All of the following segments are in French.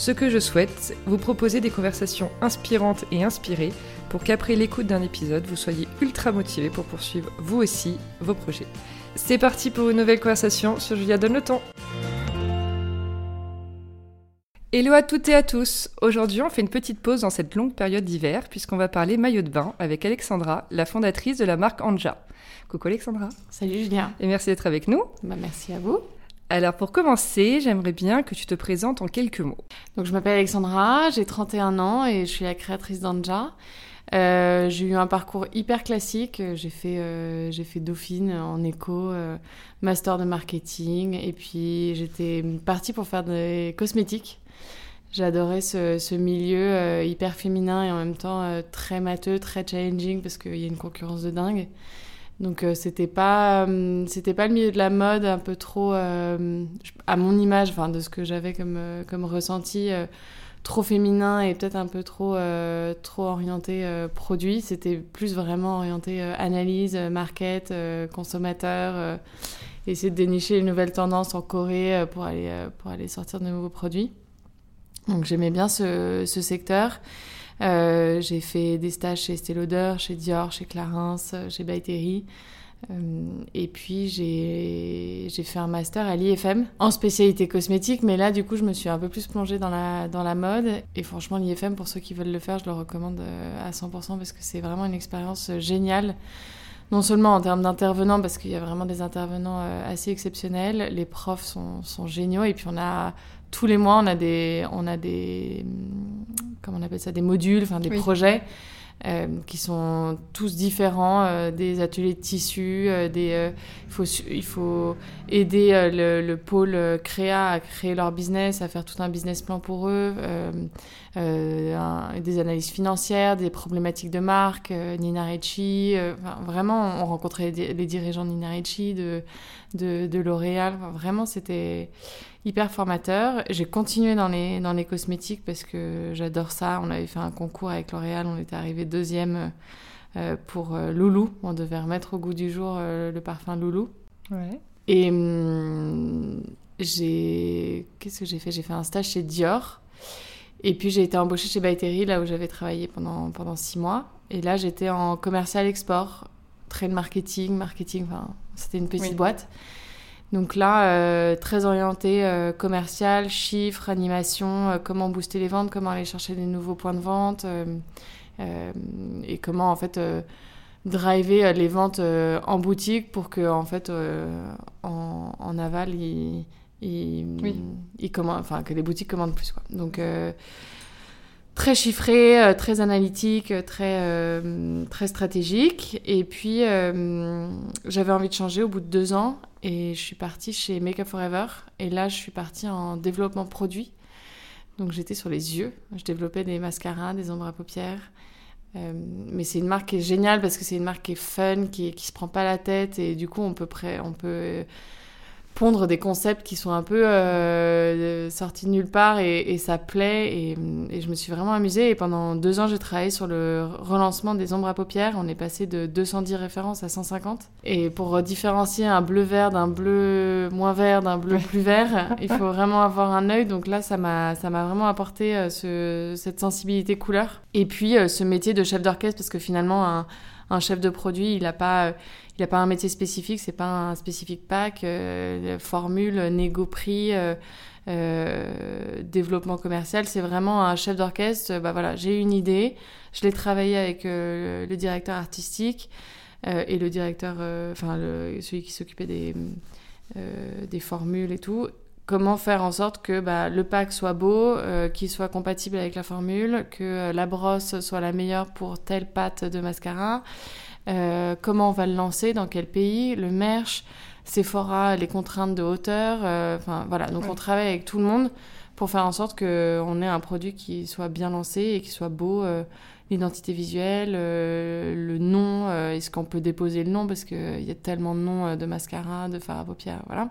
Ce que je souhaite, vous proposer des conversations inspirantes et inspirées pour qu'après l'écoute d'un épisode, vous soyez ultra motivé pour poursuivre vous aussi vos projets. C'est parti pour une nouvelle conversation sur Julia Donne le temps. Hello à toutes et à tous. Aujourd'hui, on fait une petite pause dans cette longue période d'hiver puisqu'on va parler maillot de bain avec Alexandra, la fondatrice de la marque Anja. Coucou Alexandra. Salut Julien. Et merci d'être avec nous. Bah, merci à vous. Alors pour commencer, j'aimerais bien que tu te présentes en quelques mots. Donc je m'appelle Alexandra, j'ai 31 ans et je suis la créatrice d'Anja. Euh, j'ai eu un parcours hyper classique. J'ai fait, euh, fait Dauphine en éco, euh, master de marketing, et puis j'étais partie pour faire des cosmétiques. J'adorais ce, ce milieu hyper féminin et en même temps très matheux, très challenging parce qu'il y a une concurrence de dingue. Donc euh, c'était pas c'était pas le milieu de la mode un peu trop à mon image, enfin de ce que j'avais comme comme ressenti trop féminin et peut-être un peu trop trop orienté produit. C'était plus vraiment orienté analyse, market, consommateur, essayer de dénicher les nouvelles tendances en Corée pour aller pour aller sortir de nouveaux produits. Donc j'aimais bien ce, ce secteur. Euh, j'ai fait des stages chez Estée Lauder, chez Dior, chez Clarins, chez By Euh, et puis j'ai fait un master à l'IFM en spécialité cosmétique, mais là du coup je me suis un peu plus plongée dans la, mode. Et franchement l'IFM, pour ceux qui veulent le faire, je le recommande euh, à 100% parce que c'est vraiment une expérience géniale. Non seulement en termes d'intervenants, parce qu'il y a vraiment des intervenants assez exceptionnels, les profs sont, sont géniaux, et puis on a tous les mois, on a des, on a des, comment on appelle ça, des modules, enfin des projets euh, qui sont tous différents, euh, des ateliers de tissu, euh, des, euh, il faut, il faut aider le, le, pôle créa à créer leur business, à faire tout un business plan pour eux, un, des analyses financières, des problématiques de marque, Nina Ricci, enfin, vraiment, on rencontrait les, les dirigeants de Nina Ricci, de, de, de L'Oréal, enfin, vraiment, c'était hyper formateur. J'ai continué dans les, dans les cosmétiques parce que j'adore ça. On avait fait un concours avec L'Oréal, on était arrivé deuxième euh, pour euh, Loulou. On devait remettre au goût du jour euh, le parfum Loulou. Ouais. Et hum, j'ai. Qu'est-ce que j'ai fait? J'ai fait un stage chez Dior. Et puis j'ai été embauchée chez By là où j'avais travaillé pendant, pendant six mois. Et là, j'étais en commercial export, trade marketing, marketing, enfin, c'était une petite oui. boîte. Donc là, euh, très orienté euh, commercial, chiffres, animation, euh, comment booster les ventes, comment aller chercher des nouveaux points de vente et comment en fait driver les ventes en boutique pour que en fait en, en, aval, il, il, oui. il commande, enfin que les boutiques commandent plus quoi. Donc très chiffré, euh, très analytique, très, euh, très stratégique. Et puis, euh, j'avais envie de changer au bout de deux ans et je suis partie chez Make Up Forever. Et là, je suis partie en développement produit. Donc, j'étais sur les yeux. Je développais des mascaras, des ombres à paupières. Euh, mais c'est une marque qui est géniale parce que c'est une marque qui est fun, qui, qui se prend pas la tête et du coup, on peut, on peut pondre des concepts qui sont un peu euh, sortis de nulle part et, ça plaît. Et, je me suis vraiment amusée. Et pendant deux ans j'ai travaillé sur le relancement des ombres à paupières. On est passé de 210 références à 150 et pour différencier un bleu vert d'un bleu moins vert d'un bleu plus vert il faut vraiment avoir un œil. Donc là ça m'a ça m'a vraiment apporté euh, ce, cette sensibilité couleur. Et puis euh, ce métier de chef d'orchestre parce que finalement un chef de produit, il n'a pas, il a pas un métier spécifique, c'est pas un spécifique pack, euh, formule, négo prix, euh, euh, développement commercial. C'est vraiment un chef d'orchestre. Bah voilà, j'ai une idée, je l'ai travaillé avec euh, le directeur artistique euh, et le directeur, euh, enfin celui qui s'occupait des formules et tout comment faire en sorte que bah, le pack soit beau, euh, qu'il soit compatible avec la formule, que euh, la brosse soit la meilleure pour telle pâte de mascara, euh, comment on va le lancer, dans quel pays, le merch, Sephora, les contraintes de hauteur, enfin voilà, donc on travaille avec tout le monde pour faire en sorte qu'on ait un produit qui soit bien lancé et qui soit beau. L'identité visuelle, le nom, est-ce qu'on peut déposer le nom parce qu'il y a tellement de noms de mascara, de fard à paupières, voilà.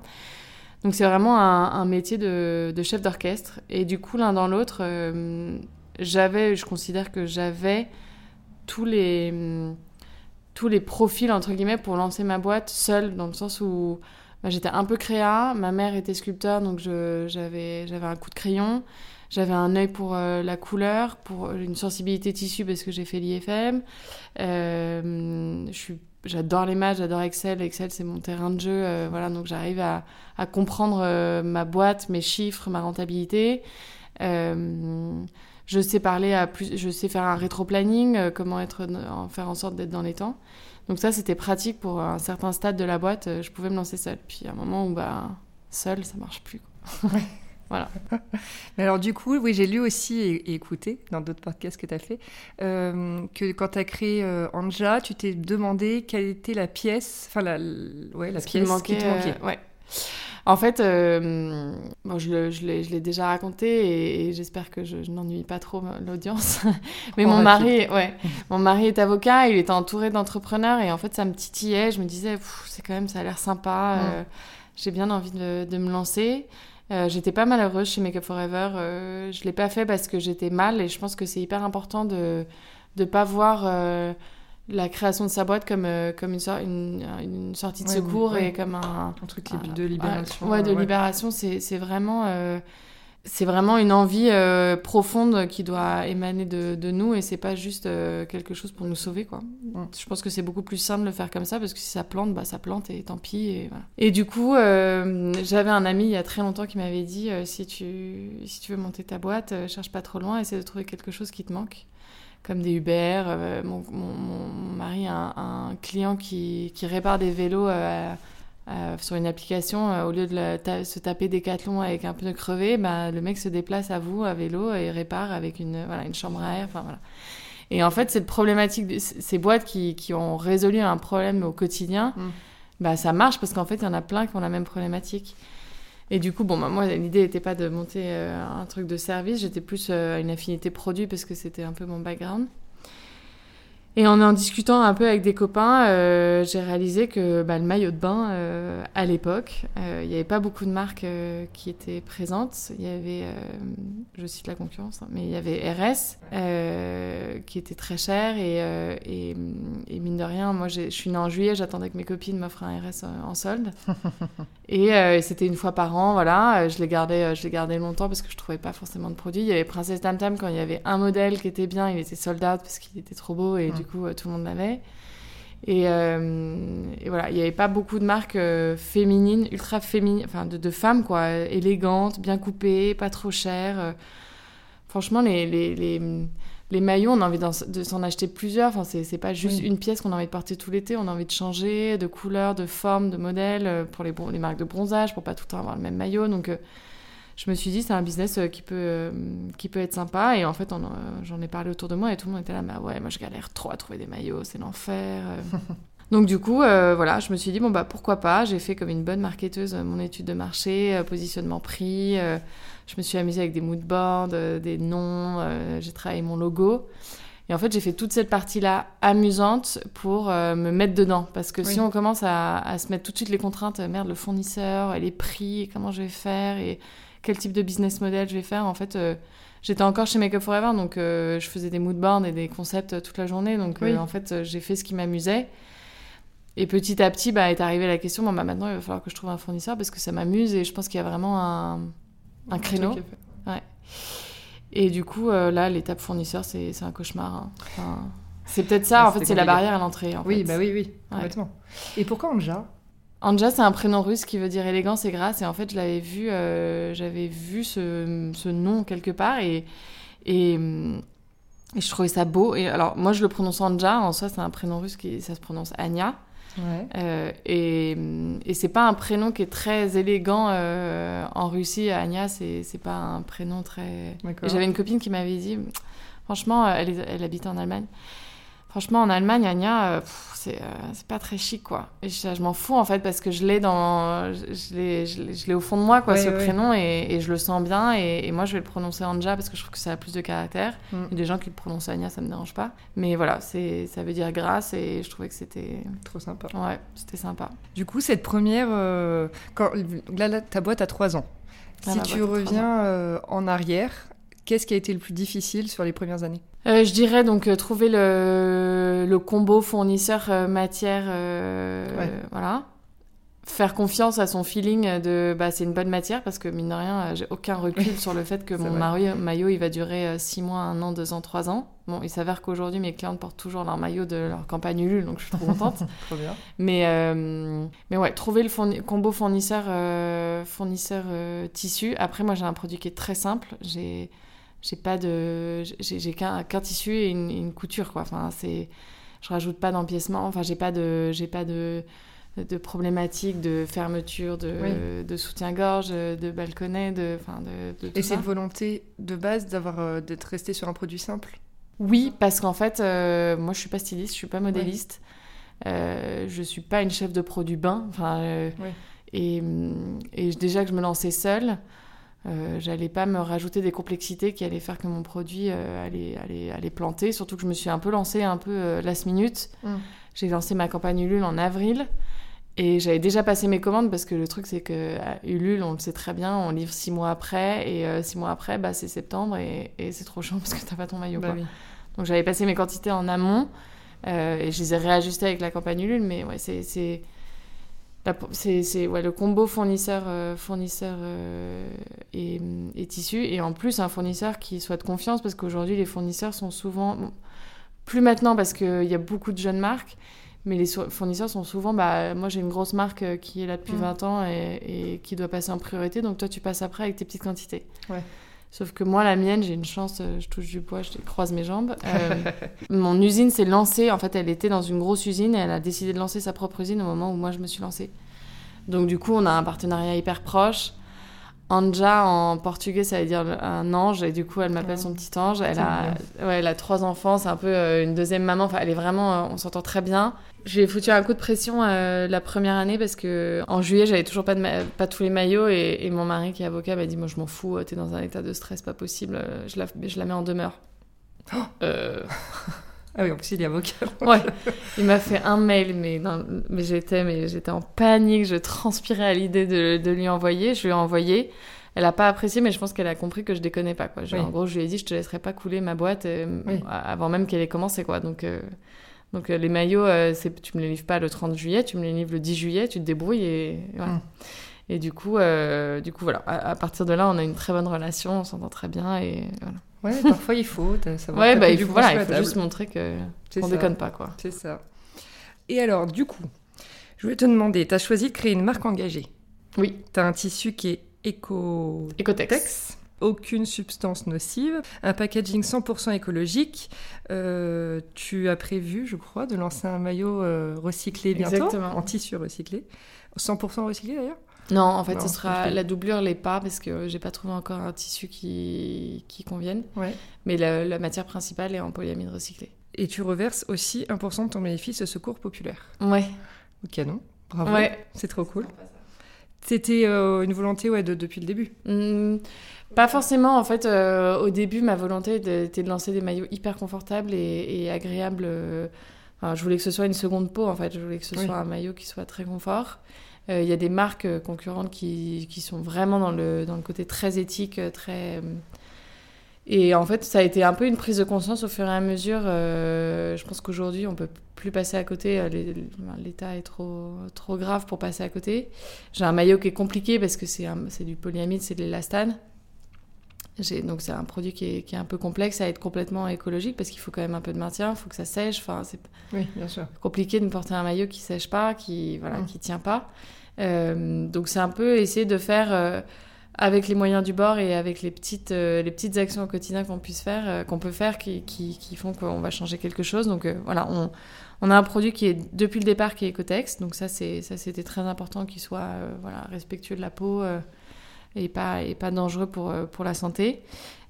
Donc c'est vraiment un, métier de, chef d'orchestre. Et du coup, l'un dans l'autre, j'avais, je considère que j'avais tous les, tous les profils, entre guillemets, pour lancer ma boîte seule, dans le sens où bah, j'étais un peu créa, ma mère était sculpteur, donc j'avais un coup de crayon, j'avais un œil pour euh, la couleur, pour une sensibilité tissu parce que j'ai fait l'IFM. Euh, j'adore les maths, j'adore Excel. Excel, c'est mon terrain de jeu. Euh, voilà, donc j'arrive à, comprendre ma boîte, mes chiffres, ma rentabilité. Je sais parler à plus, je sais faire un rétro-planning, euh, comment être, en faire en sorte d'être dans les temps. Donc ça, c'était pratique pour un certain stade de la boîte. Euh, je pouvais me lancer seule. Puis à un moment où, bah, seule, ça marche plus. Voilà. Mais alors du coup, oui, j'ai lu aussi et, écouté dans d'autres podcasts que tu as fait euh, que quand tu as créé Anja, tu t'es demandé quelle était la pièce, enfin la, ouais, la pièce qui, manquait, qui te manquait. ouais. En fait, euh, bon, je, je l'ai déjà raconté et, j'espère que je, n'ennuie pas trop l'audience. Mais mon mari, ouais, mon mari est avocat, il est entouré d'entrepreneurs et en fait, ça me titillait. Je me disais, c'est quand même, ça a l'air sympa. Euh, j'ai bien envie de, de me lancer. Euh, j'étais pas malheureuse chez Makeup Forever. Euh, je l'ai pas fait parce que j'étais mal et je pense que c'est hyper important de ne pas voir euh, la création de sa boîte comme, euh, comme une, une, sortie de secours et comme un, un truc de libération. Ouais, de libération, c'est vraiment, c'est vraiment une envie euh, profonde qui doit émaner de, de nous et c'est pas juste quelque chose pour nous sauver. Quoi. Je pense que c'est beaucoup plus simple de le faire comme ça parce que si ça plante, bah, ça plante et tant pis. Et, voilà. et du coup, j'avais un ami il y a très longtemps qui m'avait dit si, tu, si tu veux monter ta boîte, cherche pas trop loin, essaie de trouver quelque chose qui te manque comme des Uber. Euh, mon, mon, mari a un, client qui, qui, répare des vélos euh, euh, sur une application. au lieu de se taper des cathlons avec un pneu crevé, bah, le mec se déplace à vous à vélo et répare avec une, voilà, une chambre à air. Enfin, voilà. Et en fait, cette problématique, ces boîtes qui, qui, ont résolu un problème au quotidien, mm. bah, ça marche parce qu'en fait, il y en a plein qui ont la même problématique. Et du coup, bon, bah, moi, l'idée n'était pas de monter euh, un truc de service, j'étais plus euh, une affinité produit parce que c'était un peu mon background. Et en en discutant un peu avec des copains, euh, j'ai réalisé que bah, le maillot de bain, euh, à l'époque, euh, il n'y avait pas beaucoup de marques qui étaient présentes. Il y avait, je cite la concurrence, hein, mais il y avait RS qui était très cher et, et, et, mine de rien, moi je suis née en juillet, j'attendais que mes copines m'offrent un RS en, solde. et c'était une fois par an, voilà. Je l'ai gardé, je gardé longtemps parce que je trouvais pas forcément de produits. Il y avait Princesse Tam Tam quand il y avait un modèle qui était bien, il était sold out parce qu'il était trop beau et du coup, euh, tout le monde l'avait. Et, euh, et, voilà, il n'y avait pas beaucoup de marques euh, féminines, ultra féminines, enfin de, de, femmes, quoi, élégantes, bien coupées, pas trop chères. franchement, les, les, les, les, maillots, on a envie de s'en acheter plusieurs. Enfin, c'est pas juste une pièce qu'on a envie de porter tout l'été, on a envie de changer de couleur, de forme, de modèle, pour les, les marques de bronzage, pour pas tout le temps avoir le même maillot. Donc, je me suis dit c'est un business euh, qui peut euh, qui peut être sympa et en fait j'en ai parlé autour de moi et tout le monde était là bah ouais moi je galère trop à trouver des maillots c'est l'enfer euh. donc du coup voilà je me suis dit bon bah pourquoi pas? J'ai fait comme une bonne marketeuse mon étude de marché positionnement prix je me suis amusée avec des moodboards des noms j'ai travaillé mon logo et en fait, j'ai fait toute cette partie-là amusante pour me mettre dedans. Parce que si on commence à, à, se mettre tout de suite les contraintes, merde, le fournisseur, et les prix, et comment je vais faire, et quel type de business model je vais faire. En fait, euh, j'étais encore chez Make Up Forever, donc euh, je faisais des moodboards et des concepts toute la journée. Donc euh, en fait, j'ai fait ce qui m'amusait. Et petit à petit, bah, est arrivée la question, bon, bah, maintenant, il va falloir que je trouve un fournisseur parce que ça m'amuse et je pense qu'il y a vraiment un, un créneau. Ouais. Et du coup, là, l'étape fournisseur, c'est un cauchemar. Hein. c'est peut-être ça, en fait, c'est la barrière à l'entrée. Oui, bah oui, oui, complètement. Et pourquoi Anja Anja, c'est un prénom russe qui veut dire élégance et grâce. Et en fait, je l'avais vu, euh, j'avais vu ce, ce, nom quelque part et, et, et, je trouvais ça beau. Et alors, moi, je le prononce Anja. En soi, c'est un prénom russe qui ça se prononce Anya. Ouais. Euh, et, et c'est pas un prénom qui est très élégant euh, en Russie. Anya, c'est pas un prénom très. J'avais une copine qui m'avait dit, franchement, elle, elle habite en Allemagne Franchement, en Allemagne, Anya, euh, c'est euh, c'est pas très chic, quoi. Et je, je m'en fous, en fait, parce que je l'ai dans... Je, l'ai- au fond de moi, quoi, Ouais, ce ouais. prénom, et, et je le sens bien. Et, et moi, je vais le prononcer Anja, parce que je trouve que ça a plus de caractère. Mm. Il y a des gens qui le prononcent Anya, ça me dérange pas. Mais voilà, c'est ça veut dire grâce, et je trouvais que c'était... Trop sympa. Ouais, c'était sympa. Du coup, cette première. euh, quand, là, là, ta boîte a 3 ans. Ah, si tu reviens euh, en arrière, qu'est-ce qui a été le plus difficile sur les premières années? Euh, je dirais donc euh, trouver le, le combo fournisseur euh, matière, Ouais. voilà. Faire confiance à son feeling de bah c'est une bonne matière parce que mine de rien j'ai aucun recul sur le fait que mon maillot, maillot il va durer 6 mois, 1 an, 2 ans, 3 ans. Bon il s'avère qu'aujourd'hui mes clientes portent toujours leur maillot de leur campagne Ulule donc je suis trop contente. Trop bien. Mais, mais ouais, trouver le fourni- combo fournisseur, fournisseur tissu. Après, moi, j'ai un produit qui est très simple. J'ai, j'ai pas de, j'ai, qu'un, tissu et une, une couture, quoi. Enfin, c'est, je rajoute pas d'empiècement. Enfin, j'ai pas de, j'ai pas de, de problématiques de fermeture, de, Oui. de soutien-gorge, de balconnet, de, enfin, de, de tout Et c'est une volonté de base d'avoir euh, d'être resté sur un produit simple? Oui, parce qu'en fait, euh, moi, je suis pas styliste, je suis pas modéliste. Euh, je suis pas une chef de produit bain. Enfin, euh, et, hum, et déjà que je me lançais seule, euh, j'allais pas me rajouter des complexités qui allaient faire que mon produit euh, allait, allait, allait planter. Surtout que je me suis un peu lancée un peu euh, last minute. Mm. J'ai lancé ma campagne Ulule en avril. Et j'avais déjà passé mes commandes parce que le truc c'est que à Ulule, on le sait très bien, on livre six mois après et euh, six mois après, bah, c'est septembre et, et c'est trop chiant parce que t'as pas ton maillot. Bah quoi. oui. Donc j'avais passé mes quantités en amont euh, et je les ai réajustées avec la campagne Ulule, mais ouais, c'est c'est ouais, le combo fournisseur euh, fournisseur euh, et, et tissu et en plus un fournisseur qui soit de confiance parce qu'aujourd'hui les fournisseurs sont souvent bon, plus maintenant parce qu'il y a beaucoup de jeunes marques. Mais les fournisseurs sont souvent, bah, moi j'ai une grosse marque euh, qui est là depuis Mm. 20 ans et, et qui doit passer en priorité, donc toi tu passes après avec tes petites quantités. Ouais. Sauf que moi, la mienne, j'ai une chance, euh, je touche du bois, je croise mes jambes. Euh, mon usine s'est lancée, en fait, elle était dans une grosse usine et elle a décidé de lancer sa propre usine au moment où moi je me suis lancée. Donc, du coup, on a un partenariat hyper proche. Anja en portugais, ça veut dire un ange, et du coup, elle m'appelle Ouais. son petit ange. Elle a, ouais, elle a trois enfants, c'est un peu euh, une deuxième maman. Enfin, elle est vraiment, euh, on s'entend très bien. J'ai foutu un coup de pression euh, la première année parce que en juillet, j'avais toujours pas, de ma- pas tous les maillots, et, et mon mari qui est avocat m'a dit Moi, je m'en fous, t'es dans un état de stress pas possible, je la, je la mets en demeure. Euh, Ah oui, en plus, il est avocat. Ouais, il m'a fait un mail, mais, non, mais j'étais, mais j'étais en panique, je transpirais à l'idée de, de lui envoyer. Je lui ai envoyé. Elle a pas apprécié, mais je pense qu'elle a compris que je déconnais pas. Quoi. Je- Oui. En gros, je lui ai dit, je te laisserai pas couler ma boîte euh, Oui. avant même qu'elle ait commencé, quoi. Donc, euh, donc euh, les maillots, c'est, tu me les livres pas le 30 juillet, tu me les livres le 10 juillet, tu te débrouilles et, et voilà. Mm. Et du coup, du coup, voilà. À, à partir de là, on a une très bonne relation, on s'entend très bien et voilà. Ouais, parfois il faut savoir Ouais, bah, il faut, voilà, il faut juste montrer que qu'on déconne pas, quoi. C'est ça. Et alors, du coup, je voulais te demander, tu as choisi de créer une marque engagée. Oui, Tu as un tissu qui est éco Ecotex. aucune substance nocive, un packaging 100% écologique. Euh, tu as prévu, je crois, de lancer un maillot euh, recyclé bientôt, Exactement. en tissu recyclé. 100% recyclé d'ailleurs Non, en fait, Non, ce sera la doublure l'est pas parce que j'ai pas trouvé encore un tissu qui, qui convienne. Ouais. Mais la, la matière principale est en polyamide recyclé. Et tu reverses aussi 1% de ton bénéfice au secours populaire. Ouais. Au canon. Bravo. Ouais. C'est trop cool. C'était euh, une volonté ouais, de, depuis le début. Hmm, pas forcément. En fait, euh, au début, ma volonté était de lancer des maillots hyper confortables et, et agréables. euh, enfin, je voulais que ce soit une seconde peau, en fait. Je voulais que ce Oui. soit un maillot qui soit très confort. Euh, Il y a des marques euh, concurrentes qui, qui sont vraiment dans le, dans le côté très éthique, euh, très... euh, Et en fait, ça a été un peu une prise de conscience au fur et à mesure. euh, je pense qu'aujourd'hui, on peut plus passer à côté. euh, L'état est trop, trop grave pour passer à côté. J'ai un maillot qui est compliqué parce que c'est du polyamide, c'est de l'élastane. Donc c'est un produit qui est, qui est un peu complexe à être complètement écologique parce qu'il faut quand même un peu de maintien, il faut que ça sèche. Enfin, c'est Oui, compliqué de porter un maillot qui sèche pas, qui voilà, Mm. qui tient pas. Euh, donc c'est un peu essayer de faire euh, avec les moyens du bord et avec les petites euh, les petites actions au quotidien qu'on puisse faire, qu'on peut faire, qui, qui, font qu'on va changer quelque chose. Donc voilà, on, on a un produit qui est depuis le départ qui est Ecotex, donc ça c'est ça c'était très important qu'il soit voilà respectueux de la peau et pas et pas dangereux pour pour la santé.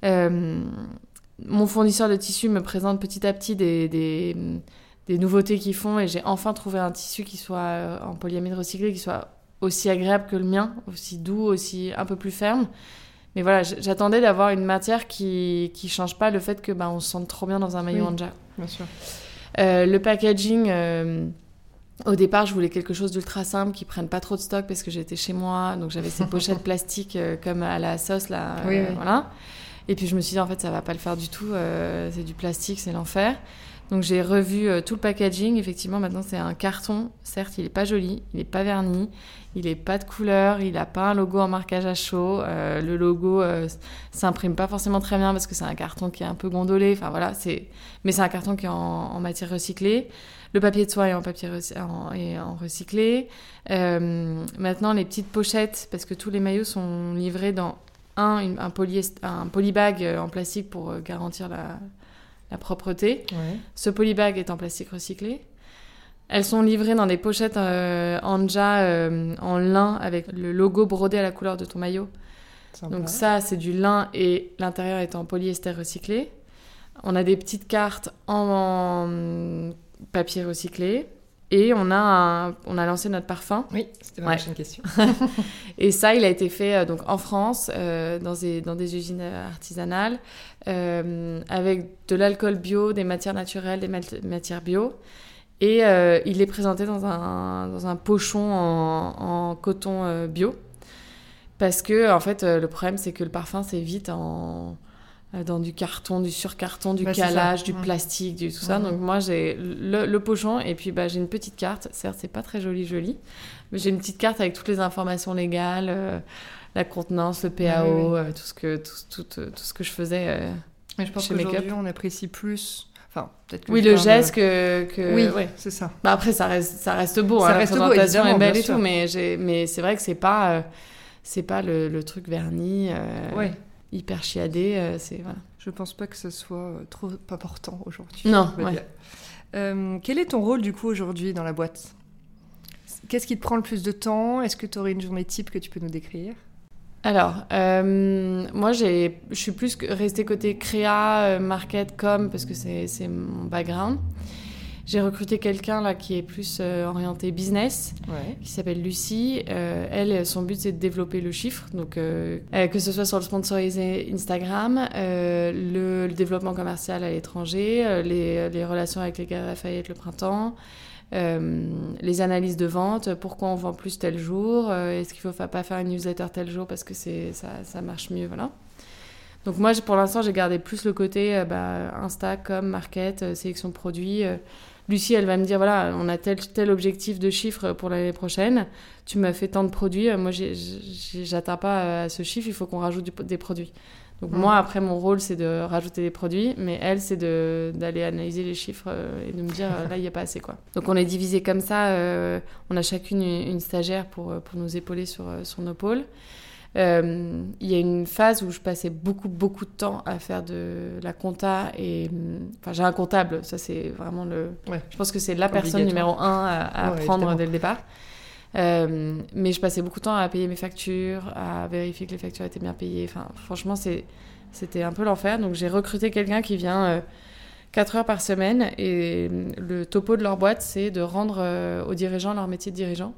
Mon fournisseur de tissu me présente petit à petit des, des, nouveautés qu'ils font et j'ai enfin trouvé un tissu qui soit en polyamide recyclé, qui soit aussi agréable que le mien, aussi doux, aussi un peu plus ferme. Mais voilà, j'attendais d'avoir une matière qui qui change pas le fait que bah, on se sente trop bien dans un maillot Oui. Anja. Bien sûr. Euh, le packaging, euh, au départ, je voulais quelque chose d'ultra simple qui prenne pas trop de stock parce que j'étais chez moi, donc j'avais ces pochettes plastiques euh, comme à la sauce là, Oui, oui. voilà. Et puis je me suis dit en fait ça va pas le faire du tout, c'est du plastique, c'est l'enfer. Donc j'ai revu euh, tout le packaging. Effectivement, maintenant c'est un carton. Certes, il est pas joli, il est pas verni, il est pas de couleur, il a pas un logo en marquage à chaud. Euh, le logo euh, s'imprime pas forcément très bien parce que c'est un carton qui est un peu gondolé. Enfin voilà, c'est mais c'est un carton qui est en, matière recyclée. Le papier de soie est en papier en, recyclé. Maintenant les petites pochettes parce que tous les maillots sont livrés dans un un polyest- un polybag en plastique pour garantir la la propreté. Ouais. Ce polybag est en plastique recyclé. Elles sont livrées dans des pochettes euh, Anja euh, en lin avec le logo brodé à la couleur de ton maillot. Sympa. Donc ça, c'est du lin et l'intérieur est en polyester recyclé. On a des petites cartes en, en papier recyclé. Et on a, un- on a lancé notre parfum. Oui, c'était ma Ouais. prochaine question. Et ça, il a été fait euh, donc en France, euh, dans, des, dans des usines euh, artisanales, euh, avec de l'alcool bio, des matières naturelles, des mat- matières bio. Et euh, il est présenté dans un, dans un pochon en, en coton bio. Parce que, en fait, le problème, c'est que le parfum, c'est vite en, dans du carton, du surcarton, du ça. calage, du plastique, du tout ça. Donc, moi, j'ai le, le pochon et puis bah, j'ai une petite carte. Certes, c'est pas très joli, joli. Mais j'ai une petite carte avec toutes les informations légales, euh, la contenance, le PAO, Oui, oui, euh, tout, ce que, tout, tout, euh, tout ce que je faisais. euh. Mais je pense qu'aujourd'hui, on apprécie plus. Enfin, peut-être que Oui, le geste que. que Oui, ouais. c'est ça. Bah après, ça reste, ça reste beau. Ça hein, reste la beau, présentation évidemment, est belle et tout, mais, c'est vrai que c'est pas, euh, c'est pas le, le truc verni, euh, Ouais. Hyper chiadé. euh, c'est, voilà. Je pense pas que ce soit euh, trop important aujourd'hui. Non, ouais. Euh, quel est ton rôle du coup aujourd'hui dans la boîte? Qu'est-ce qui te prend le plus de temps? Est-ce que tu aurais une journée type que tu peux nous décrire? Alors, euh, moi, je suis plus restée côté créa, market, com, parce que c'est, c'est mon background. J'ai recruté quelqu'un là qui est plus euh, orienté business, Ouais. qui s'appelle Lucie. Euh, elle, son but, c'est de développer le chiffre. Donc, euh, que ce soit sur le sponsorisé Instagram, le, le développement commercial à l'étranger, les, les relations avec les gars Lafayette le printemps, euh, les analyses de vente, pourquoi on vend plus tel jour, euh, est-ce qu'il faut fa- pas faire une newsletter tel jour parce que c'est, ça, ça marche mieux, voilà. Donc moi, pour l'instant, j'ai gardé plus le côté euh, bah, Insta, com, market, sélection de produits. Lucie, elle va me dire, voilà, on a tel, tel objectif de chiffre pour l'année prochaine. Tu m'as fait tant de produits. Moi, j'atteins pas euh, à ce chiffre. Il faut qu'on rajoute du- des produits. Donc moi, après, mon rôle, c'est de rajouter des produits. Mais elle, c'est d'aller analyser les chiffres euh, et de me dire, euh, là, il n'y a pas assez. quoi. Donc on est divisé comme ça. euh, on a chacune une, une stagiaire pour, pour nous épauler sur, sur nos pôles. Euh, Il y a une phase où je passais beaucoup, beaucoup de temps à faire de la compta et... Enfin, j'ai un comptable, ça c'est vraiment le... Ouais. Je pense que c'est la personne numéro un à, à Ouais, évidemment. dès le départ. Euh, mais je passais beaucoup de temps à payer mes factures, à vérifier que les factures étaient bien payées. Enfin, franchement, c'était un peu l'enfer. Donc, j'ai recruté quelqu'un qui vient euh, 4 heures par semaine. Et hum, le topo de leur boîte, c'est de rendre euh, aux dirigeants leur métier de dirigeant.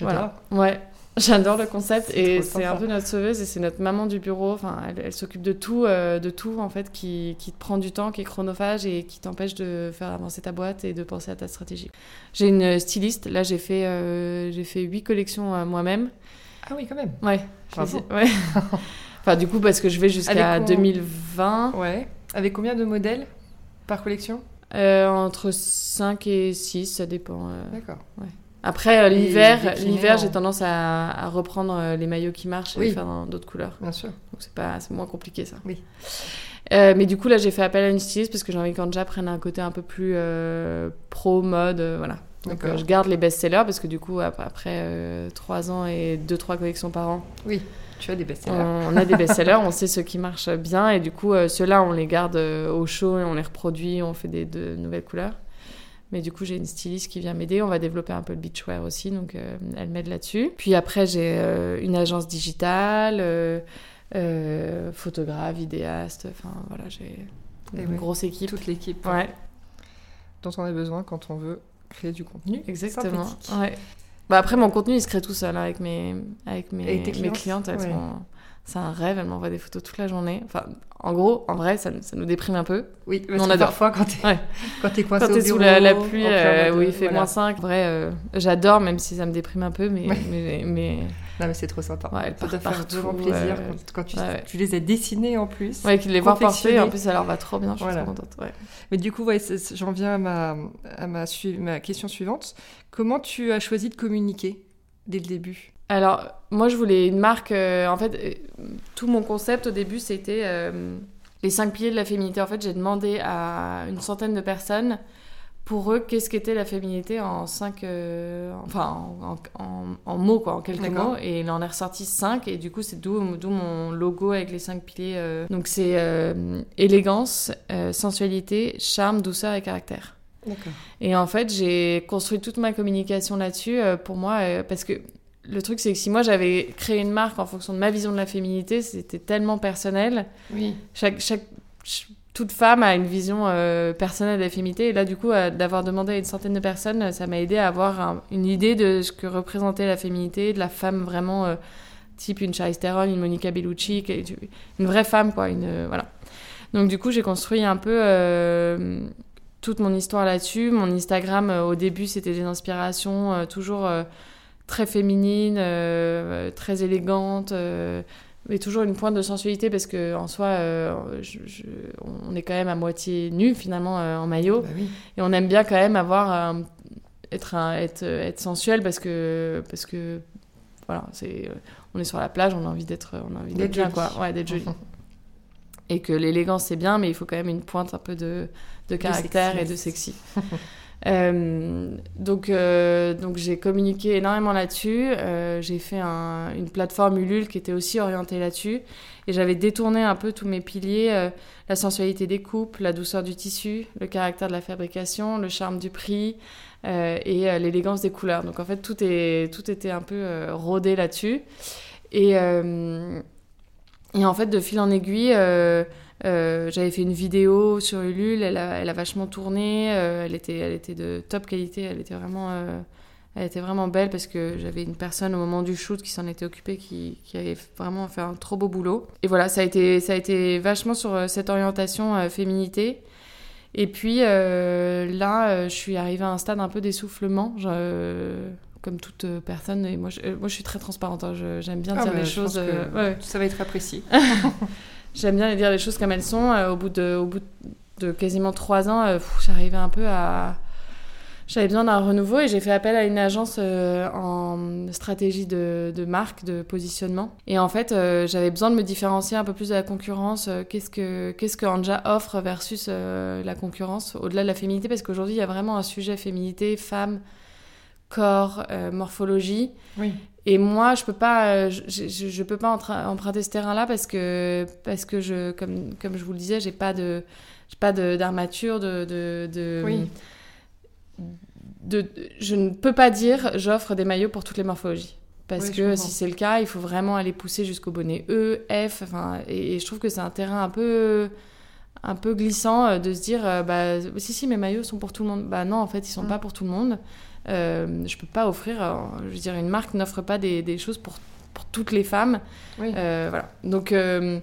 Voilà. Ouais, j'adore le concept et c'est un peu notre sauveuse et c'est notre maman du bureau. Enfin, elle, elle s'occupe de tout, euh, de tout en fait, qui, qui te prend du temps, qui est chronophage et qui t'empêche de faire avancer ta boîte et de penser à ta stratégie. J'ai une styliste. Là, j'ai fait, euh, j'ai fait huit collections euh, moi-même. Ah oui, quand même. Ouais. Bravo. Ouais. enfin, du coup, parce que je vais jusqu'à Avec con- 2020, Ouais. Avec combien de modèles par collection? Euh, entre 5 et 6, ça dépend. D'accord. Après, euh, l'hiver, l'hiver, j'ai tendance à, à reprendre euh, les maillots qui marchent et les faire d'autres couleurs. Bien sûr. Donc c'est pas, c'est moins compliqué ça. Oui. Euh, mais du coup là, j'ai fait appel à une styliste parce que j'ai envie qu'Anja prenne un côté un peu plus euh, pro mode, euh, voilà. Donc je garde les best-sellers parce que du coup ap- après trois ans et deux trois collections par an, Oui. Tu as des best-sellers. on, on a des best-sellers, on sait ceux qui marchent bien et du coup ceux-là on les garde au chaud et on les reproduit, on fait des de nouvelles couleurs. Mais du coup, j'ai une styliste qui vient m'aider. On va développer un peu le beachwear aussi, donc euh, elle m'aide là-dessus. Puis après, j'ai euh, une agence digitale. euh, photographe, vidéaste. Enfin voilà, j'ai une ouais, grosse équipe. Toute l'équipe Ouais, dont on a besoin quand on veut créer du contenu. exactement. Ouais. Bah après, mon contenu, il se crée tout seul hein, avec mes, avec mes, Avec tes mes clientes clientes. elles Ouais. sont- C'est un rêve, elles m'envoient des photos toute la journée. Enfin, en gros, en vrai, ça, ça nous déprime un peu. Oui, parce On adore. parfois quand t'es Ouais. quand t'es coincé Quand t'es sous la, pluie, euh, où il fait voilà. moins 5, en vrai, euh, j'adore, même si ça me déprime un peu, mais, Ouais. mais, mais- Non mais c'est trop sympa. Ouais, ça doit faire partout, plaisir ouais. quand, quand tu, Ouais, tu les as dessinés en plus. ouais, qu'ils les voient porter, en plus, ça leur va trop bien, je suis Voilà. trop contente. Mais du coup, ouais, j'en viens à ma, à ma, sui- ma question suivante. Comment tu as choisi de communiquer dès le début? Alors, moi, je voulais une marque. euh, en fait, euh, tout mon concept au début, c'était euh, les cinq piliers de la féminité. En fait, j'ai demandé à une centaine de personnes pour eux qu'est-ce qu'était la féminité en cinq. enfin, en, en- en- en mots, quoi, en quelques mots. Et il en est ressorti cinq. Et du coup, c'est d'où mon logo avec les cinq piliers. Donc, c'est élégance, sensualité, charme, douceur et caractère. Et en fait, j'ai construit toute ma communication là-dessus euh, pour moi, euh, parce que le truc, c'est que si moi j'avais créé une marque en fonction de ma vision de la féminité, c'était tellement personnel. Oui. Chaque, chaque, ch- toute femme a une vision euh, personnelle de la féminité. Et là, du coup, euh, d'avoir demandé à une centaine de personnes, euh, ça m'a aidé à avoir un- une idée de ce que représentait la féminité, de la femme vraiment euh, type une Charlize Theron, une Monica Bellucci, une vraie femme, quoi. Une, euh, voilà. Donc, du coup, j'ai construit un peu toute mon histoire là-dessus. Mon Instagram, au début, c'était des inspirations toujours très féminines, euh, très élégantes, euh, mais toujours une pointe de sensualité parce que en soi, euh, je- je- on est quand même à moitié nu finalement euh, en maillot Bah oui. et on aime bien quand même avoir un- être, un- être, être sensuel parce que parce que voilà, c'est on est sur la plage, on a envie d'être on a envie D'être bien jolie. quoi, ouais, d'être jolie. Et que l'élégance c'est bien, mais il faut quand même une pointe un peu de, de caractère et de sexy. Euh, donc, euh, donc j'ai communiqué énormément là-dessus. Euh, j'ai fait un- une plateforme Ulule qui était aussi orientée là-dessus. Et j'avais détourné un peu tous mes piliers la sensualité des coupes, la douceur du tissu, le caractère de la fabrication, le charme du prix et l'élégance des couleurs. Donc en fait, tout, est, tout était un peu rodé là-dessus. Et, et en fait, de fil en aiguille, euh, j'avais fait une vidéo sur Ulule, elle a, elle a vachement tourné, euh, elle, était, elle était de top qualité, elle était vraiment, euh, elle était vraiment belle parce que j'avais une personne au moment du shoot qui s'en était occupée, qui, qui avait vraiment fait un trop beau boulot. Et voilà, ça a été, ça a été vachement sur cette orientation féminité. Et puis là, je suis arrivée à un stade un peu d'essoufflement, je- comme toute personne. Et moi, je, moi, je suis très transparente, hein, j'aime bien Ah, dire bah, les choses. euh, ouais. Ça va être apprécié. J'aime bien dire les choses comme elles sont. Euh, au, bout de, quasiment trois ans, euh, j'arrivais un peu à. J'avais besoin d'un renouveau et j'ai fait appel à une agence euh, en stratégie de, marque, de positionnement. Et en fait, j'avais besoin de me différencier un peu plus de la concurrence. Qu'est-ce que qu'est-ce que Anja offre versus la concurrence au-delà de la féminité? Parce qu'aujourd'hui, il y a vraiment un sujet féminité, femme, corps, morphologie. Oui. Et moi, je peux pas, euh, je, je, je peux pas emprunter ce terrain-là parce que parce que je, comme comme je vous le disais, j'ai pas de j'ai pas de- d'armature de de, de, Oui. de- je ne peux pas dire j'offre des maillots pour toutes les morphologies. Parce Oui, que si c'est le cas, il faut vraiment aller pousser jusqu'au bonnet E, F, enfin, et, et je trouve que c'est un terrain un peu, un peu glissant euh, de se dire, euh, bah, si, si, mes maillots sont pour tout le monde. Bah non, en fait, ils sont Mm. pas pour tout le monde. Euh, je peux pas offrir, euh, je veux dire, une marque n'offre pas des, des choses pour, pour toutes les femmes. Oui. Euh, voilà. Donc, euh,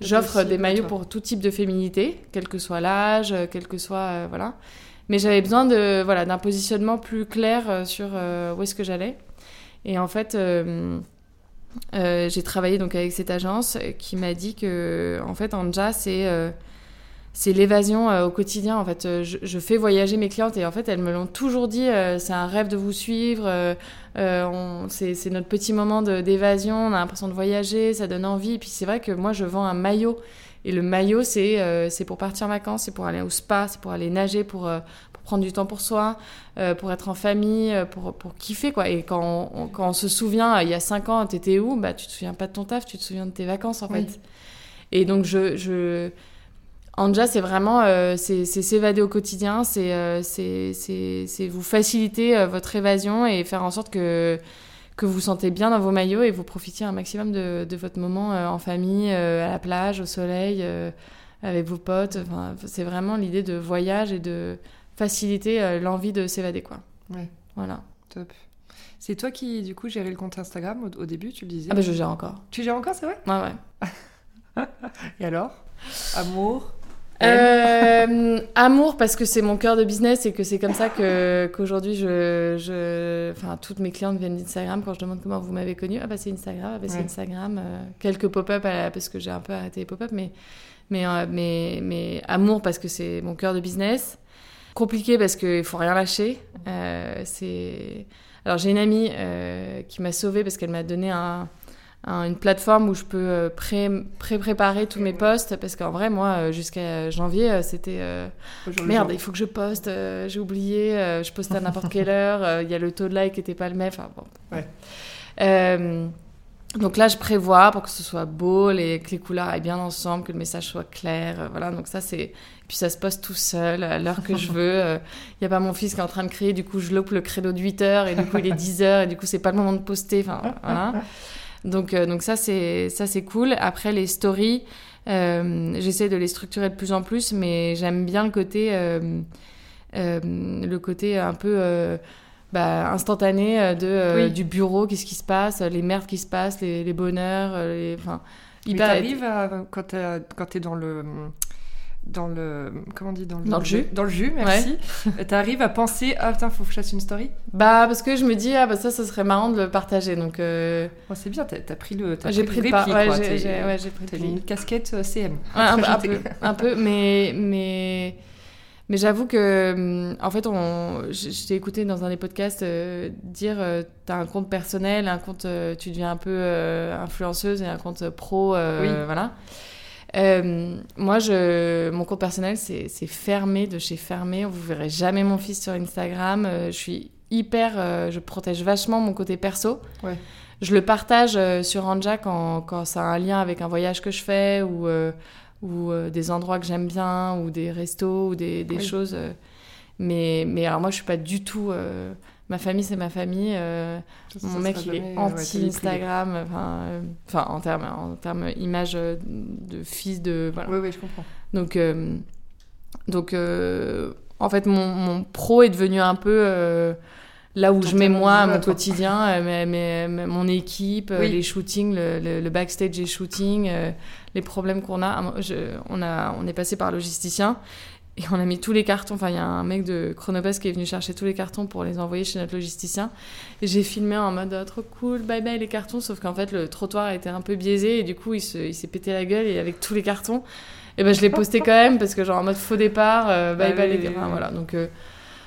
j'offre des maillots pour tout type de féminité, quel que soit l'âge, quel que soit, voilà. Mais j'avais besoin de, voilà, d'un positionnement plus clair sur où est-ce que j'allais. Et en fait, j'ai travaillé donc avec cette agence qui m'a dit que, en fait, Anja, c'est c'est l'évasion euh, au quotidien. En fait, Euh, je, je fais voyager mes clientes et en fait, elles me l'ont toujours dit. euh, c'est un rêve de vous suivre. euh, euh, c'est notre petit moment d'évasion. On a l'impression de voyager, ça donne envie. Et puis c'est vrai que moi, je vends un maillot. Et le maillot, c'est euh, c'est pour partir en vacances, c'est pour aller au spa, c'est pour aller nager, pour, euh, pour prendre du temps pour soi, euh, pour être en famille, pour, pour kiffer. quoi. Et quand on, on- quand on se souvient, il y a cinq ans, t'étais où? Bah, Tu te souviens pas de ton taf, tu te souviens de tes vacances en Oui. fait. Et donc, je. je... Anja, c'est vraiment euh, c'est s'évader au quotidien, c'est euh, c'est vous faciliter euh, votre évasion et faire en sorte que, que vous vous sentez bien dans vos maillots et vous profitiez un maximum de, de votre moment en famille, à la plage, au soleil, avec vos potes. Enfin, c'est vraiment l'idée de voyage et de faciliter l'envie de s'évader, quoi. Ouais. Voilà. Top. C'est toi qui, du coup, gérais le compte Instagram au, au début, tu le disais? Ah bah je gère encore. Tu gères encore, c'est vrai? Ouais, ouais. Et alors? Amour? Euh, amour parce que c'est mon cœur de business et que c'est comme ça que qu'aujourd'hui je, je enfin toutes mes clientes viennent d'Instagram quand je demande comment vous m'avez connu ah bah c'est Instagram. Ah bah c'est Ouais. Instagram euh, quelques pop-up la- parce que j'ai un peu arrêté les pop-up mais mais euh, mais mais amour parce que c'est mon cœur de business. Compliqué parce qu'il faut rien lâcher. Euh, c'est alors j'ai une amie euh, qui m'a sauvée parce qu'elle m'a donné un un- une plateforme où je peux euh, pré- pré-préparer tous mes posts parce qu'en vrai moi euh, jusqu'à janvier euh, c'était euh, merde il faut que je poste euh, j'ai oublié euh, je poste à n'importe quelle heure il y a le taux de like qui était pas le même enfin bon. Ouais. Donc là je prévois pour que ce soit beau les, que les couleurs aillent bien ensemble que le message soit clair voilà donc ça c'est puis ça se poste tout seul à l'heure que je veux il n'y a pas mon fils qui est en train de crier du coup je loupe le credo de 8 heures et du coup il est 10 heures et du coup c'est pas le moment de poster enfin voilà donc, euh, donc ça, c'est ça c'est cool. Après, les stories, euh, j'essaie de les structurer de plus en plus, mais j'aime bien le côté, euh, euh, le côté un peu euh, bah, instantané de, euh, Oui. du bureau, qu'est-ce qui se passe, les merdes qui se passent, les, les bonheurs, les, enfin, Mais t'arrives quand t'es dans le dans le comment on dit dans le, Dans le jus. dans le jus merci t'arrives à penser ah putain faut que je fasse une story Bah, parce que je me dis, ah bah ça, ça serait marrant de le partager. Donc, euh, oh, c'est bien t'as as pris le j'ai pris, pris le pas. Ouais, j'ai ouais, pris le une casquette euh, CM Ouais, un, peu, un peu, un peu, mais mais mais j'avoue que en fait, on, je, t'ai écouté dans un des podcasts euh, dire euh, t'as un compte personnel, un compte tu deviens un peu influenceuse et un compte pro, Oui. voilà. Euh, moi, je, mon compte personnel, c'est fermé de chez fermé. Vous verrez jamais mon fils sur Instagram. Euh, je suis hyper, euh, je protège vachement mon côté perso. Ouais. Je le partage sur Anja quand, quand ça a un lien avec un voyage que je fais ou, ou des endroits que j'aime bien ou des restos ou des, des Oui. choses. mais, mais alors moi, je suis pas du tout. Ma famille, c'est ma famille. euh, Ça, mon mec, il est euh, ouais, anti-Instagram. Enfin, euh, enfin, en termes en termes image de fils de. Voilà. oui oui je comprends Donc, euh, donc en fait, mon, mon pro est devenu un peu là où je mets moi mon quotidien, mes- mes- mon équipe, Oui. les shootings, le, le- le backstage des shootings, les problèmes qu'on a. Ah, Je- on a. On est passé par logisticien. Et on a mis tous les cartons. Enfin, il y a un mec de Chronobus qui est venu chercher tous les cartons pour les envoyer chez notre logisticien. Et j'ai filmé en mode oh, trop cool, bye bye les cartons. Sauf qu'en fait, le trottoir était un peu biaisé et du coup, il se- il s'est pété la gueule et avec tous les cartons. Et ben, je l'ai posté quand même parce que, genre, en mode faux départ, euh, bye Ah bye oui, les Enfin, oui. voilà. Donc, euh,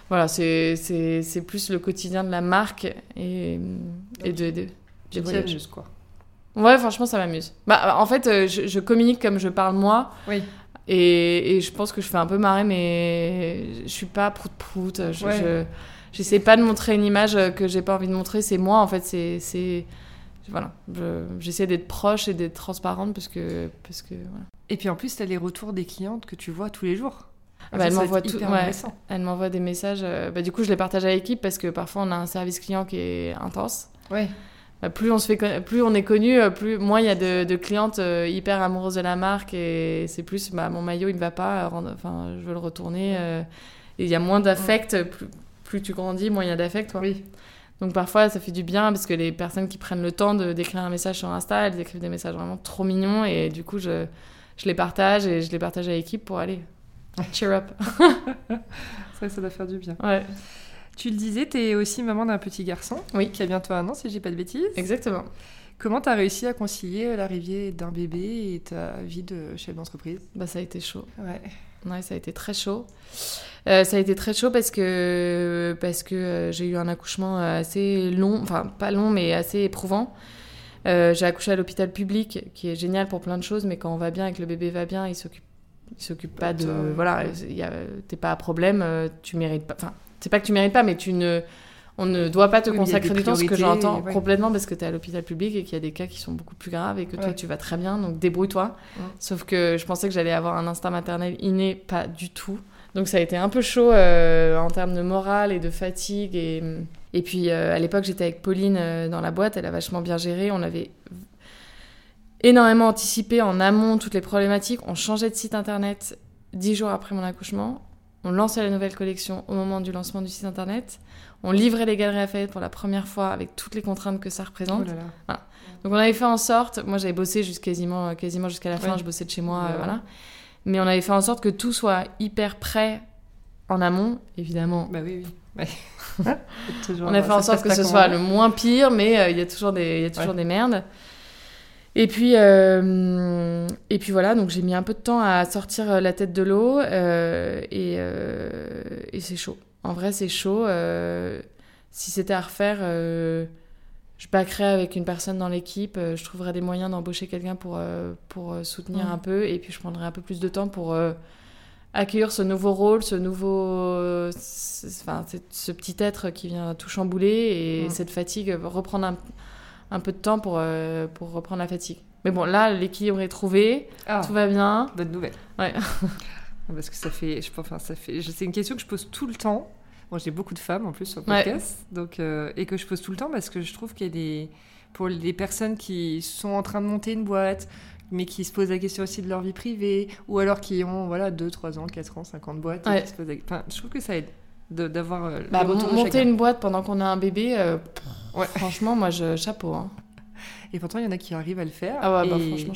voilà, c'est c'est- c'est plus le quotidien de la marque et, et de. de voyages. amuses quoi Ouais, franchement, ça m'amuse. Bah, en fait, euh, je, je communique comme je parle moi. oui Et, et je pense que je fais un peu marrer, mais je suis pas prout-prout. Je, Ouais. je- j'essaie pas de montrer une image que j'ai pas envie de montrer. C'est moi, en fait. C'est, c'est, voilà. Je- j'essaie d'être proche et d'être transparente parce que, parce que, voilà. et puis en plus t'as les retours des clientes que tu vois tous les jours Ah bah, Ça, elle m'envoie tout- ouais. Elle m'envoie des messages. euh, bah, du coup, je les partage à l'équipe parce que parfois on a un service client qui est intense. ouais Bah, plus on se fait plus on est connu, euh, plus moins il y a de, de clientes euh, hyper amoureuses de la marque et c'est plus bah, mon maillot il ne va pas, euh, rendre- enfin je veux le retourner. euh, et il y a moins d'affect, plus, plus tu grandis, moins il y a d'affect. oui Donc parfois ça fait du bien parce que les personnes qui prennent le temps de d'écrire un message sur Insta, elles écrivent des messages vraiment trop mignons et du coup je, je les partage et je les partage à l'équipe pour aller cheer up. ça ça doit faire du bien Ouais, tu le disais t'es aussi maman d'un petit garçon Oui. qui a bientôt un an si j'ai pas de bêtises exactement. Comment t'as réussi à concilier l'arrivée d'un bébé et ta vie de chef d'entreprise? Bah ça a été chaud. Ouais. Ouais, ça a été très chaud. Euh, ça a été très chaud parce que, parce que euh, j'ai eu un accouchement euh, assez long, enfin pas long, mais assez éprouvant. Euh, j'ai accouché à l'hôpital public, qui est génial pour plein de choses, mais quand on va bien et que le bébé va bien, il s'occupe, il s'occupe pas de, voilà, t'es pas à problème, euh, tu mérites pas, enfin c'est pas que tu mérites pas, mais tu ne, on ne doit pas te Oui, consacrer du temps, ce que j'entends ouais. complètement parce que t'es à l'hôpital public et qu'il y a des cas qui sont beaucoup plus graves et que toi tu vas très bien, donc débrouille-toi. Ouais. Sauf que je pensais que j'allais avoir un instinct maternel inné, pas du tout. Donc ça a été un peu chaud euh, en termes de morale et de fatigue. Et, Et puis à l'époque, j'étais avec Pauline dans la boîte, elle a vachement bien géré. On avait énormément anticipé en amont toutes les problématiques. On changeait de site internet dix jours après mon accouchement. On lançait la nouvelle collection au moment du lancement du site internet. On livrait les galeries Lafayette pour la première fois avec toutes les contraintes que ça représente. Oh Donc on avait fait en sorte, moi j'avais bossé jusqu'à quasiment, quasiment jusqu'à la fin, je bossais de chez moi, euh, voilà. Mais on avait fait en sorte que tout soit hyper prêt en amont, évidemment. Bah oui, oui. on a fait en sorte que ce soit le moins pire, mais euh, il y a toujours des, y a toujours des merdes. Et puis, euh, et puis voilà, donc j'ai mis un peu de temps à sortir euh, la tête de l'eau euh, et, et c'est chaud. En vrai, c'est chaud. si c'était à refaire, je backerais avec une personne dans l'équipe. je trouverais des moyens d'embaucher quelqu'un pour, pour soutenir un peu et puis je prendrais un peu plus de temps pour accueillir ce nouveau rôle, ce nouveau, enfin, ce petit être qui vient tout chambouler et cette fatigue, reprendre un, un peu de temps pour, euh, pour reprendre la fatigue. Mais bon, là, l'équilibre est trouvé, ah. tout va bien. Bonne nouvelle. Ouais. Parce que ça fait, je enfin, ça fait, c'est une question que je pose tout le temps. Moi, j'ai beaucoup de femmes en plus sur le podcast, donc euh, et que je pose tout le temps parce que je trouve qu'il y a des, pour les personnes qui sont en train de monter une boîte, mais qui se posent la question aussi de leur vie privée, ou alors qui ont voilà 2, 3 ans, 4 ans, 50 boîtes. enfin, je trouve que ça aide d'avoir euh, bah, monter une boîte pendant qu'on a un bébé euh, ouais. franchement moi je chapeau hein. et pourtant il y en a qui arrivent à le faire ah ouais, bah, franchement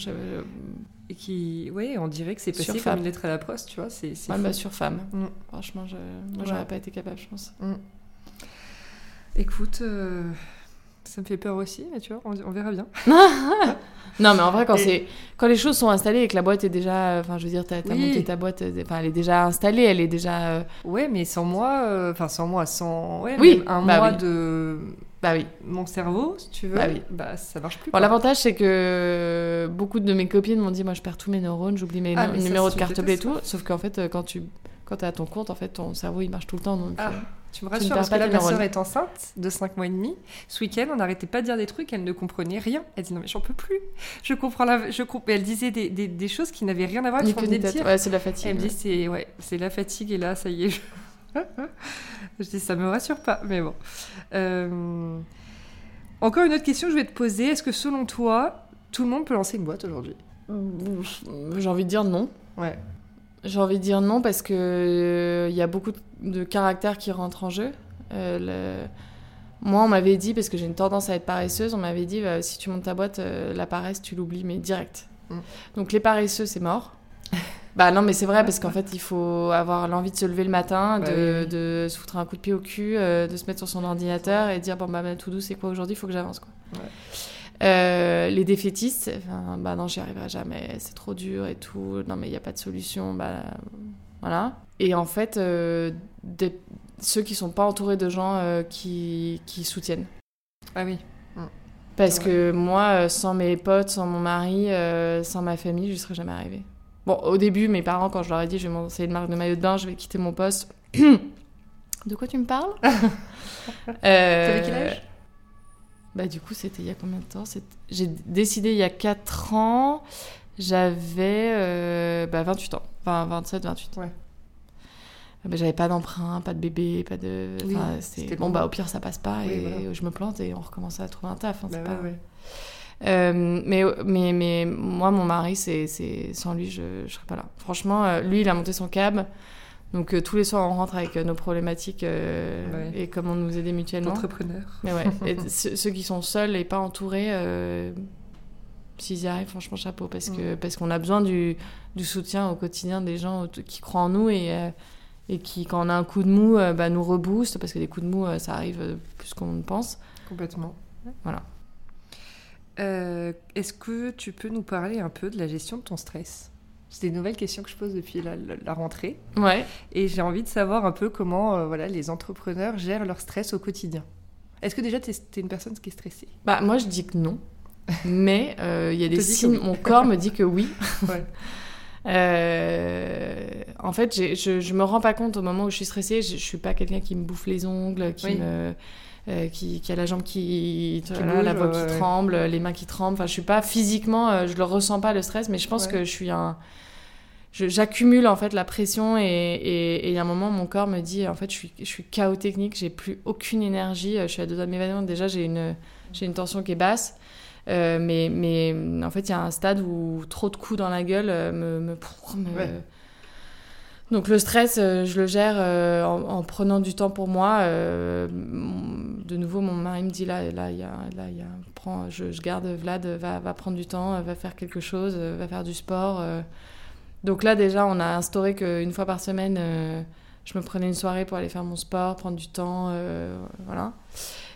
et qui ouais on dirait que c'est passé comme une lettre à la poste tu vois c'est ouais, bah, sur femme mm. franchement je... moi j'aurais pas été capable je pense mm. écoute euh, ça me fait peur aussi mais tu vois on, on verra bien Non, mais en vrai, quand, c'est... quand les choses sont installées et que la boîte est déjà. Enfin, je veux dire, t'as, as monté ta boîte, euh, enfin, elle est déjà installée, elle est déjà. Euh, ouais, mais sans moi, euh, enfin, sans moi, sans. Ouais, oui, un bah mois de. Bah oui. Mon cerveau, si tu veux, bah, oui. bah ça marche plus. Bon, l'avantage, c'est que beaucoup de mes copines m'ont dit Moi, je perds tous mes neurones, j'oublie mes ah, numéros de carte bleue et tout. Sauf qu'en fait, quand tu quand à ton compte, en fait, ton cerveau, il marche tout le temps. Donc, ah, tu me rassures, parce que là, ma soeur est enceinte de 5 mois et demi. Ce week-end, on n'arrêtait pas de dire des trucs, elle ne comprenait rien. Elle dit non, mais j'en peux plus. Je comprends la... je Elle disait des, des, des choses qui n'avaient rien à voir avec ce qu'on Ouais, c'est la fatigue. Elle me dit c'est ouais, la fatigue, et là, ça y est. Je, je dis ça me rassure pas, mais bon. Euh, encore une autre question que je vais te poser. Est-ce que selon toi, tout le monde peut lancer une boîte aujourd'hui? J'ai envie de dire non. Ouais. J'ai envie de dire non parce que il euh, y a beaucoup de caractères qui rentrent en jeu. Euh, moi, on m'avait dit, parce que j'ai une tendance à être paresseuse, on m'avait dit bah, si tu montes ta boîte, euh, la paresse, tu l'oublies, mais direct. Mm. Donc les paresseux, c'est mort. bah non, mais c'est vrai, parce qu'en fait, il faut avoir l'envie de se lever le matin, bah de, de, se foutre un coup de pied au cul, de se mettre sur son ordinateur et dire bon, bah, bah tout doux, c'est quoi aujourd'hui, il faut que j'avance. quoi. Ouais. Euh, les défaitistes, enfin, bah non, j'y arriverai jamais, c'est trop dur et tout, non mais il n'y a pas de solution, bah voilà. Et en fait, euh, ceux qui sont pas entourés de gens euh, qui, qui, soutiennent. Ah oui. Mm. Parce que moi, sans mes potes, sans mon mari, sans ma famille, je ne serais jamais arrivée. Bon, au début, mes parents, quand je leur ai dit je vais monter une marque de maillot de bain, je vais quitter mon poste. de quoi tu me parles? Euh, quel âge? Bah, du coup, c'était il y a combien de temps? J'ai décidé il y a 4 ans. J'avais euh, bah, 28 ans. Enfin, 27, 28. Ouais. Ah, bah, j'avais pas d'emprunt, pas de bébé, pas de. bon, bah, au pire, ça passe pas et je me plante et on recommence à trouver un taf. Hein, bah, pas... Euh, mais, mais, mais moi, mon mari, c'est sans lui, je, je serais pas là. Franchement, euh, lui, il a monté son cab. Donc euh, tous les soirs, on rentre avec euh, nos problématiques euh, et comment nous aider mutuellement. Entrepreneurs. Mais ouais. et ceux qui sont seuls et pas entourés, s'ils y arrivent, franchement, chapeau. Parce que parce qu'on a besoin du, du, soutien au quotidien des gens qui croient en nous et, et qui, quand on a un coup de mou, bah, nous rebooste. Parce que des coups de mou, ça arrive plus qu'on ne pense. Complètement. Voilà. Est-ce que tu peux nous parler un peu de la gestion de ton stress? C'est des nouvelles questions que je pose depuis la, rentrée. Ouais. Et j'ai envie de savoir un peu comment euh, voilà, les entrepreneurs gèrent leur stress au quotidien. Est-ce que déjà, tu es, une personne qui est stressée? Bah, Moi, je dis que non. Mais euh, il y a des signes. Mon corps me dit que oui. Ouais. Euh, en fait, je, je me rends pas compte au moment où je suis stressée. Je, je suis pas quelqu'un qui me bouffe les ongles, qui me. Qui, qui, a la jambe qui, la voix qui tremble, les mains qui tremblent. Enfin, je suis pas physiquement, je le ressens pas le stress, mais je pense que je suis un, j'accumule en fait la pression et il y a un moment mon corps me dit en fait je suis je suis chaos technique j'ai plus aucune énergie je suis à deux doigts de m'évanouir. Déjà j'ai une j'ai une tension qui est basse euh, mais mais en fait il y a un stade où trop de coups dans la gueule euh, me, me, donc le stress euh, je le gère en, prenant du temps pour moi de nouveau mon mari me dit là là il y a là il y a je, garde Vlad va prendre du temps va faire quelque chose va faire du sport donc là, déjà, on a instauré qu'une fois par semaine, euh, je me prenais une soirée pour aller faire mon sport, prendre du temps, euh, voilà.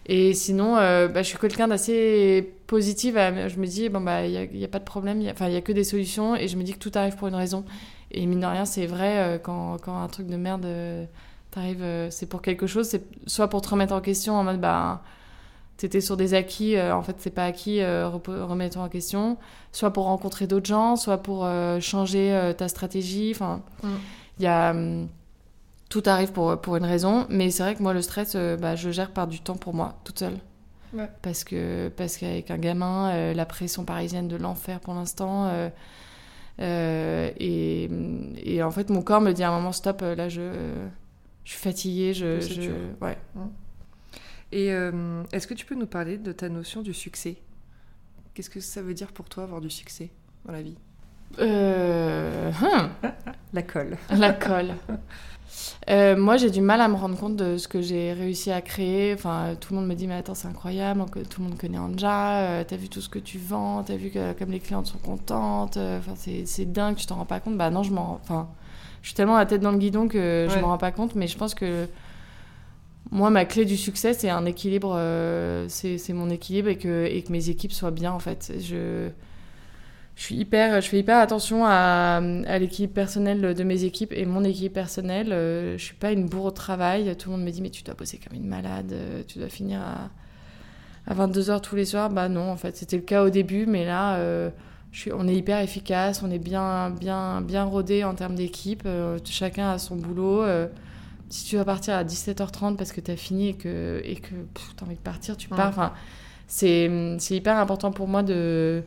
Et sinon, euh, bah, je suis quelqu'un d'assez positif. Je me dis, bon, bah, il n'y a, pas de problème, il n'y a que des solutions, et je me dis que tout arrive pour une raison. Et mine de rien, c'est vrai, quand, quand, un truc de merde t'arrive, c'est pour quelque chose, c'est soit pour te remettre en question en mode, bah, t'étais sur des acquis, euh, en fait c'est pas acquis, euh, remettre en question, soit pour rencontrer d'autres gens, soit pour euh, changer ta stratégie, enfin mm. il y a hum, tout arrive pour, pour une raison, mais c'est vrai que moi le stress, bah, je gère par du temps pour moi, toute seule. Parce que parce qu'avec un gamin, la pression parisienne de l'enfer pour l'instant, et, et, en fait mon corps me dit à un moment stop, là je, je suis fatiguée, je, je ouais. Mm. Et euh, est-ce que tu peux nous parler de ta notion du succès? Qu'est-ce que ça veut dire pour toi avoir du succès dans la vie? Euh... Hein. La colle. La colle. Euh, moi, j'ai du mal à me rendre compte de ce que j'ai réussi à créer. Enfin, tout le monde me dit, mais attends, c'est incroyable, tout le monde connaît Anja, euh, t'as vu tout ce que tu vends, t'as vu que, comme les clientes sont contentes, enfin, c'est dingue, tu t'en rends pas compte. Bah non, je m'en... Enfin, je suis tellement la tête dans le guidon que je m'en rends pas compte, mais je pense que moi, ma clé du succès, c'est un équilibre, euh, c'est mon équilibre et que, et que mes équipes soient bien, en fait. Je, je, suis hyper, je fais hyper attention à, à l'équilibre personnel de mes équipes et mon équipe personnelle. Euh, je suis pas une bourre au travail. Tout le monde me dit, mais tu dois bosser comme une malade, euh, tu dois finir à, à 22h tous les soirs. Bah non, en fait, c'était le cas au début, mais là, je suis, on est hyper efficace, on est bien, bien, bien rodé en termes d'équipe. chacun a son boulot si tu vas partir à 17h30 parce que tu as fini et que et que tu as envie de partir, tu pars. Enfin, c'est hyper important pour moi de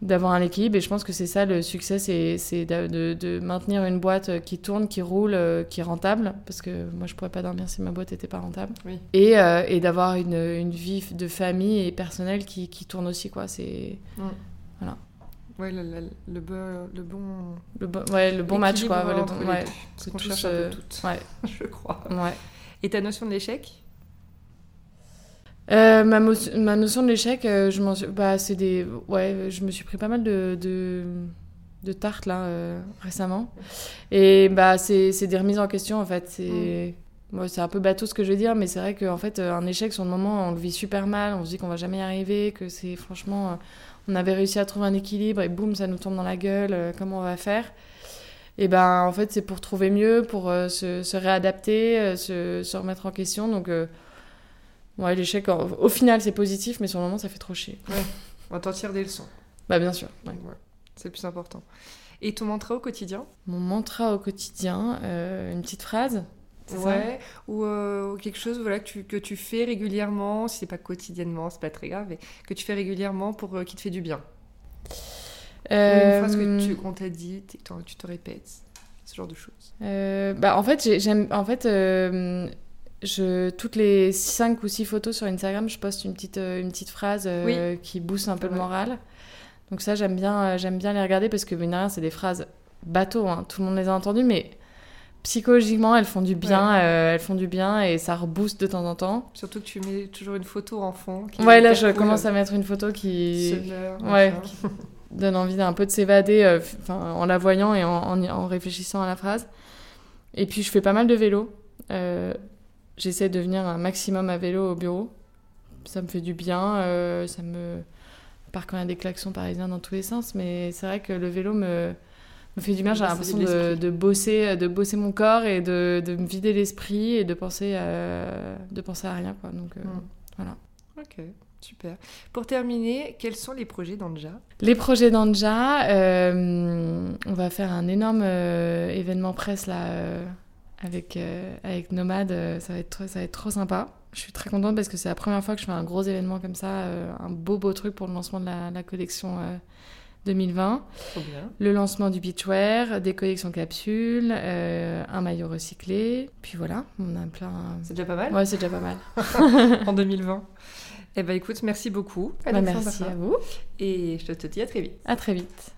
d'avoir un équilibre et je pense que c'est ça le succès c'est de, de, maintenir une boîte qui tourne qui roule euh, qui est rentable parce que moi je pourrais pas dormir si ma boîte était pas rentable et, euh, et d'avoir une, une, vie de famille et personnelle qui, qui tourne aussi quoi c'est voilà Ouais, le, le, le, bon, le bon... Le bon, ouais, le bon match, quoi. Le bon, ouais. Qu'on cherche euh, toutes, ouais. je crois. Ouais. Et ta notion de l'échec? Euh, ma, ma, notion de l'échec, euh, je m'en bah, c'est des, ouais, je me suis pris pas mal de, de, de tartes là euh, récemment, et bah c'est, c'est des remises en question en fait. C'est, mm. c'est un peu bateau ce que je veux dire, mais c'est vrai qu'en fait un échec sur le moment on le vit super mal, on se dit qu'on va jamais y arriver, que c'est franchement on avait réussi à trouver un équilibre et boum, ça nous tombe dans la gueule, comment on va faire? Et ben en fait, c'est pour trouver mieux, pour euh, se, réadapter, euh, se, remettre en question. Donc, ouais, l'échec, au final, c'est positif, mais sur le moment, ça fait trop chier. Ouais. On t'en tirer des leçons. Bah, bien sûr. C'est le plus important. Et ton mantra au quotidien? Mon mantra au quotidien, une petite phrase Ouais, ou euh, quelque chose voilà, que, tu, que tu fais régulièrement, si c'est pas quotidiennement, c'est pas très grave, mais que tu fais régulièrement pour euh, qui te fait du bien. Euh... Une phrase que tu, qu'on t'a dit, tu te répètes, ce genre de choses. Euh, bah, en fait, j'aime. En fait, je, toutes les 5 ou 6 photos sur Instagram, je poste une petite, une petite phrase qui booste un peu le moral. Donc, ça, j'aime bien, j'aime bien les regarder parce que, mine rien, c'est des phrases bateau, hein. tout le monde les a entendues, mais psychologiquement, elles font du bien, euh, elles font du bien et ça rebooste de temps en temps. Surtout que tu mets toujours une photo en fond. ouais, là, je commence à mettre une photo qui, ouais, donne envie d'un peu de s'évader, euh, en la voyant et en, en, réfléchissant à la phrase. Et puis, je fais pas mal de vélo. Euh, j'essaie de venir un maximum à vélo au bureau. Ça me fait du bien. ça me, part quand il y a des klaxons parisiens dans tous les sens, mais c'est vrai que le vélo me me fait du bien. J'ai l'impression de, de, bosser, de bosser mon corps et de, de me vider l'esprit et de penser à, de penser à rien. Quoi. Donc euh, mm. voilà. Ok. Super. Pour terminer, quels sont les projets d'Anja? Les projets d'Anja, euh, on va faire un énorme euh, événement presse là avec, avec Nomade. ça, va être, ça va être trop sympa. Je suis très contente parce que c'est la première fois que je fais un gros événement comme ça, un beau beau truc pour le lancement de la, la collection 2020. Trop bien. Le lancement du beachwear, des collections capsules, euh, un maillot recyclé. Puis voilà, on a plein. C'est déjà pas mal Ouais, c'est déjà pas mal. en 2020. Eh ben écoute, merci beaucoup. Bah, merci à vous. Et je te dis à très vite. À très vite.